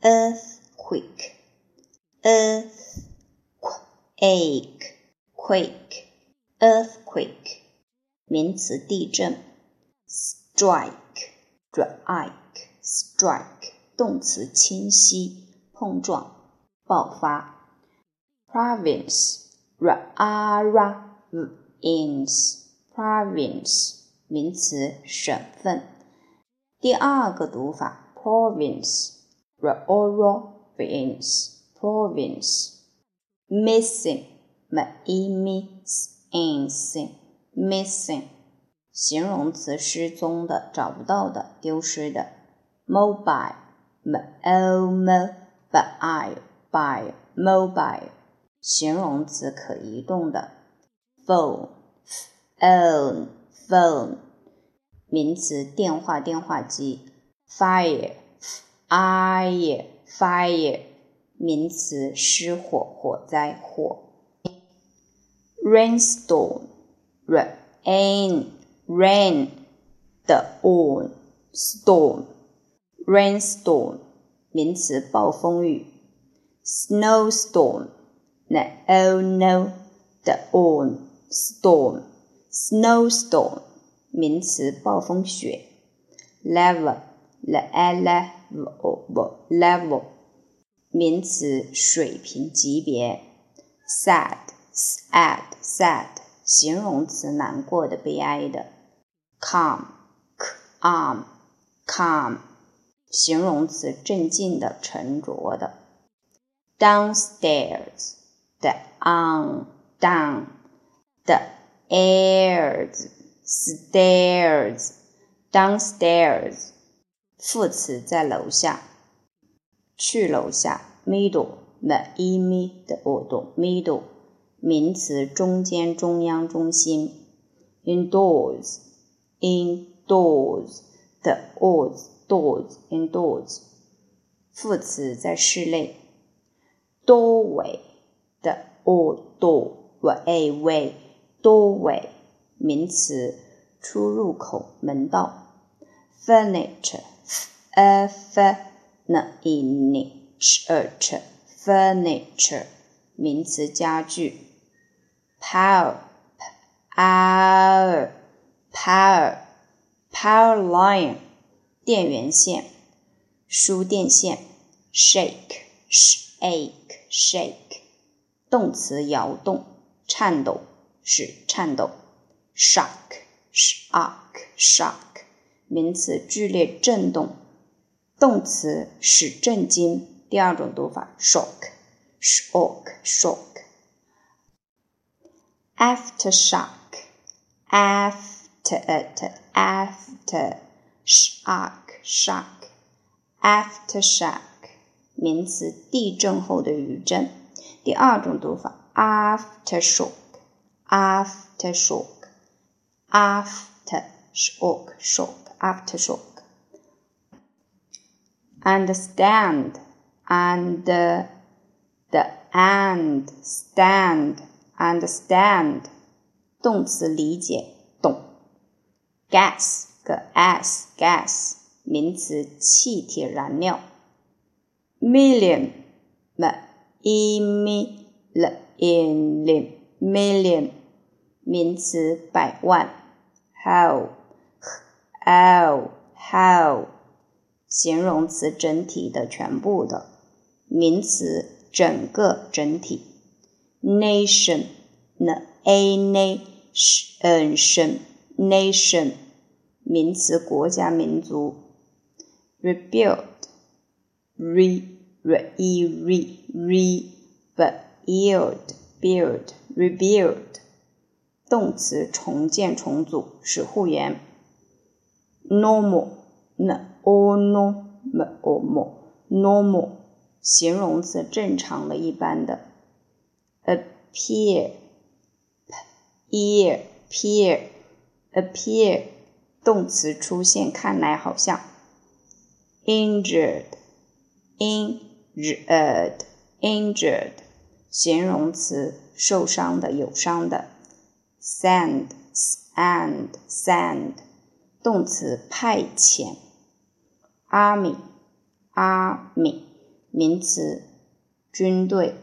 earthquake, earthquake, quake, earthquake，名词，地震。strike, strike, strike，动词，侵袭、碰撞、爆发。province, province, province，名词，省份。第二个读法，province。 province province missing missing missing 形容词失踪的找不到的丢失的 mobile mobile mobile 形容词可移动的 phone phone phone 名词电话电话机 fire Fire fire 名词，失火、火灾、火。rainstorm rain rain 的 on storm rainstorm 名词，暴风雨。snowstorm n o no 的 on storm snowstorm 名词，暴风雪。level level level，名词，水平级别。sad，sad，sad，形容词，难过的，悲哀的。calm，calm，calm，形容词，镇静的，沉着的。downstairs，down，down，the airs，stairs，downstairs。 副词在楼下，去楼下。middle，the e m 的 middle，名词中间、中央、中心。indoors，indoors，the doors，doors，indoors，副词在室内。doorway，the o door，w a way，doorway，名词出入口、门道。furniture。Furniture furniture 名词家具。power power power power line 电源线。输电线。shake shake shake 动词摇动、颤抖、使颤抖。shock shock shock 名词剧烈震动。动词使震惊，第二种读法 shock，shock，shock。aftershock，after，after，shock，shock，aftershock，名词地震后的余震，第二种读法：after shock，after shock，after shock，shock。understand and the and stand understand 动词理解懂 gas 个 s gas 名词气体燃料 million m i m l i n million 名词百万 how how how 形容词整体的全部的，名词整个整体。nation，n a nation，nation，名词国家民族。rebuild，re re e re re build build rebuild，动词重建重组使复原。normal。normal，normal，形容词，正常的、一般的。appear，appear，appear，动词，出现，看来，好像。injured，injured，injured，形容词，受伤的、有伤的。send，send，send，动词，派遣。army army 名词，军队。